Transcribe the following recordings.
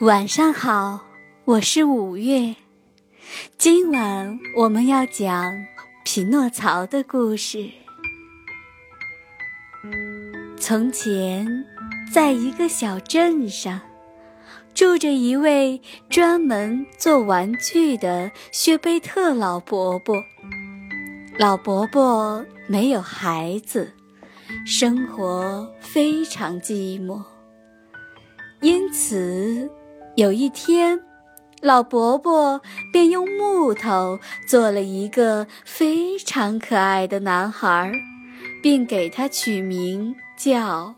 晚上好，我是五月。今晚我们要讲匹诺曹的故事。从前，在一个小镇上，住着一位专门做玩具的薛贝特老伯伯。老伯伯没有孩子，生活非常寂寞，因此。有一天，老伯伯便用木头做了一个非常可爱的男孩，并给他取名叫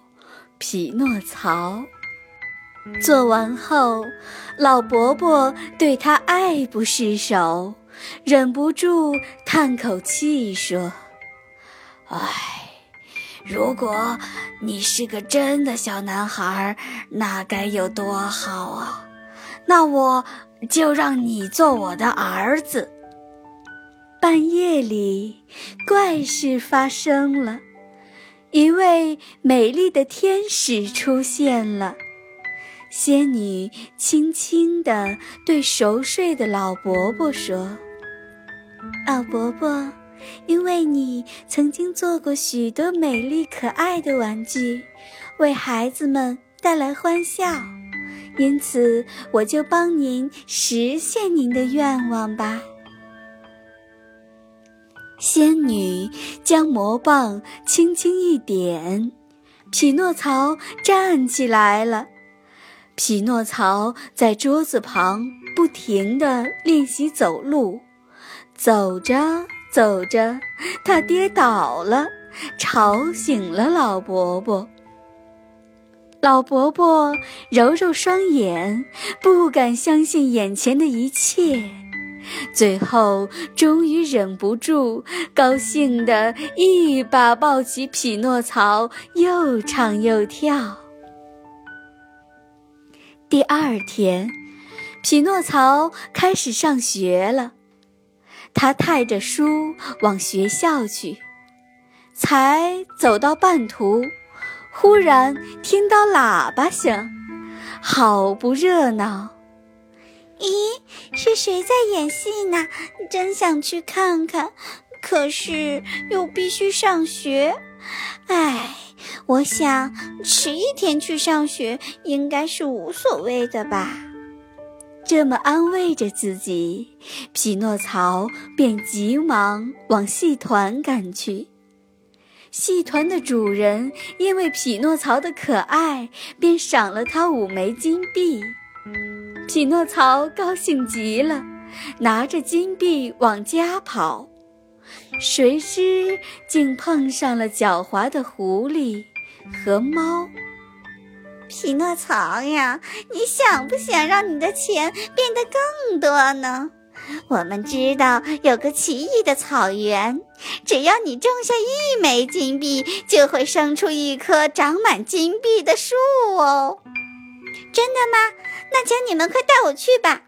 匹诺曹。做完后，老伯伯对他爱不释手，忍不住叹口气说：“唉，如果你是个真的小男孩，那该有多好啊！”那我就让你做我的儿子。半夜里，怪事发生了，一位美丽的天使出现了。仙女轻轻地对熟睡的老伯伯说：“老伯伯，因为你曾经做过许多美丽可爱的玩具，为孩子们带来欢笑。”因此，我就帮您实现您的愿望吧。仙女将魔棒轻轻一点，匹诺曹站起来了。匹诺曹在桌子旁不停地练习走路，走着走着，他跌倒了，吵醒了老伯伯。老伯伯揉揉双眼，不敢相信眼前的一切，最后终于忍不住，高兴地一把抱起匹诺曹，又唱又跳。第二天，匹诺曹开始上学了，他带着书往学校去，才走到半途。忽然听到喇叭声，好不热闹！咦，是谁在演戏呢？真想去看看，可是又必须上学。唉，我想迟一天去上学应该是无所谓的吧。这么安慰着自己，匹诺曹便急忙往戏团赶去。戏团的主人因为匹诺曹的可爱，便赏了他五枚金币。匹诺曹高兴极了，拿着金币往家跑，谁知竟碰上了狡猾的狐狸和猫。匹诺曹呀，你想不想让你的钱变得更多呢？我们知道有个奇异的草原，只要你种下一枚金币，就会生出一棵长满金币的树哦。真的吗？那请你们快带我去吧。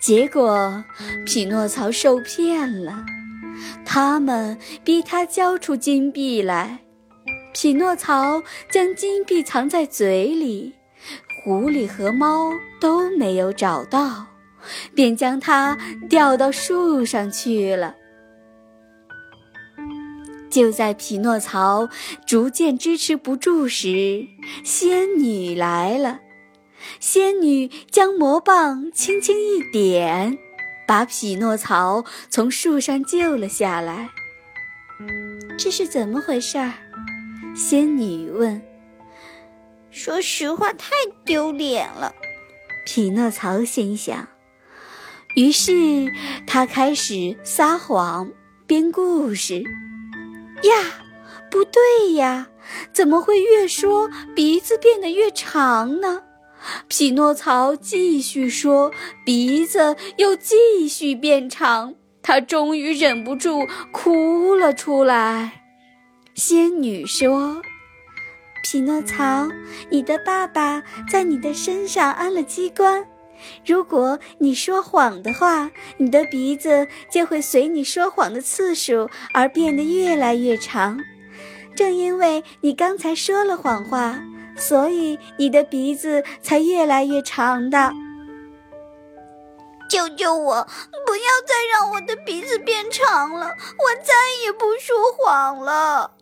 结果，匹诺曹受骗了，他们逼他交出金币来。匹诺曹将金币藏在嘴里，狐狸和猫都没有找到。便将它吊到树上去了。就在匹诺曹逐渐支持不住时，仙女来了。仙女将魔棒轻轻一点，把匹诺曹从树上救了下来。这是怎么回事？仙女问。说实话，太丢脸了。匹诺曹心想。于是他开始撒谎编故事。呀，不对呀，怎么会越说鼻子变得越长呢？匹诺曹继续说，鼻子又继续变长。他终于忍不住哭了出来。仙女说：“匹诺曹，你的爸爸在你的身上安了机关。”如果你说谎的话，你的鼻子就会随你说谎的次数而变得越来越长。正因为你刚才说了谎话，所以你的鼻子才越来越长的。救救我！不要再让我的鼻子变长了，我再也不说谎了。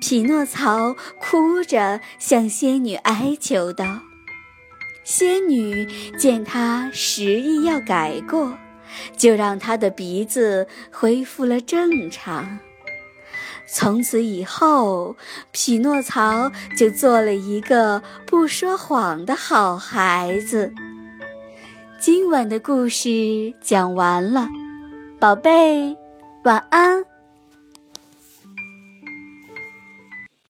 匹诺曹哭着向仙女哀求道：“仙女见他执意要改过，就让他的鼻子恢复了正常。从此以后，匹诺曹就做了一个不说谎的好孩子。”今晚的故事讲完了，宝贝，晚安。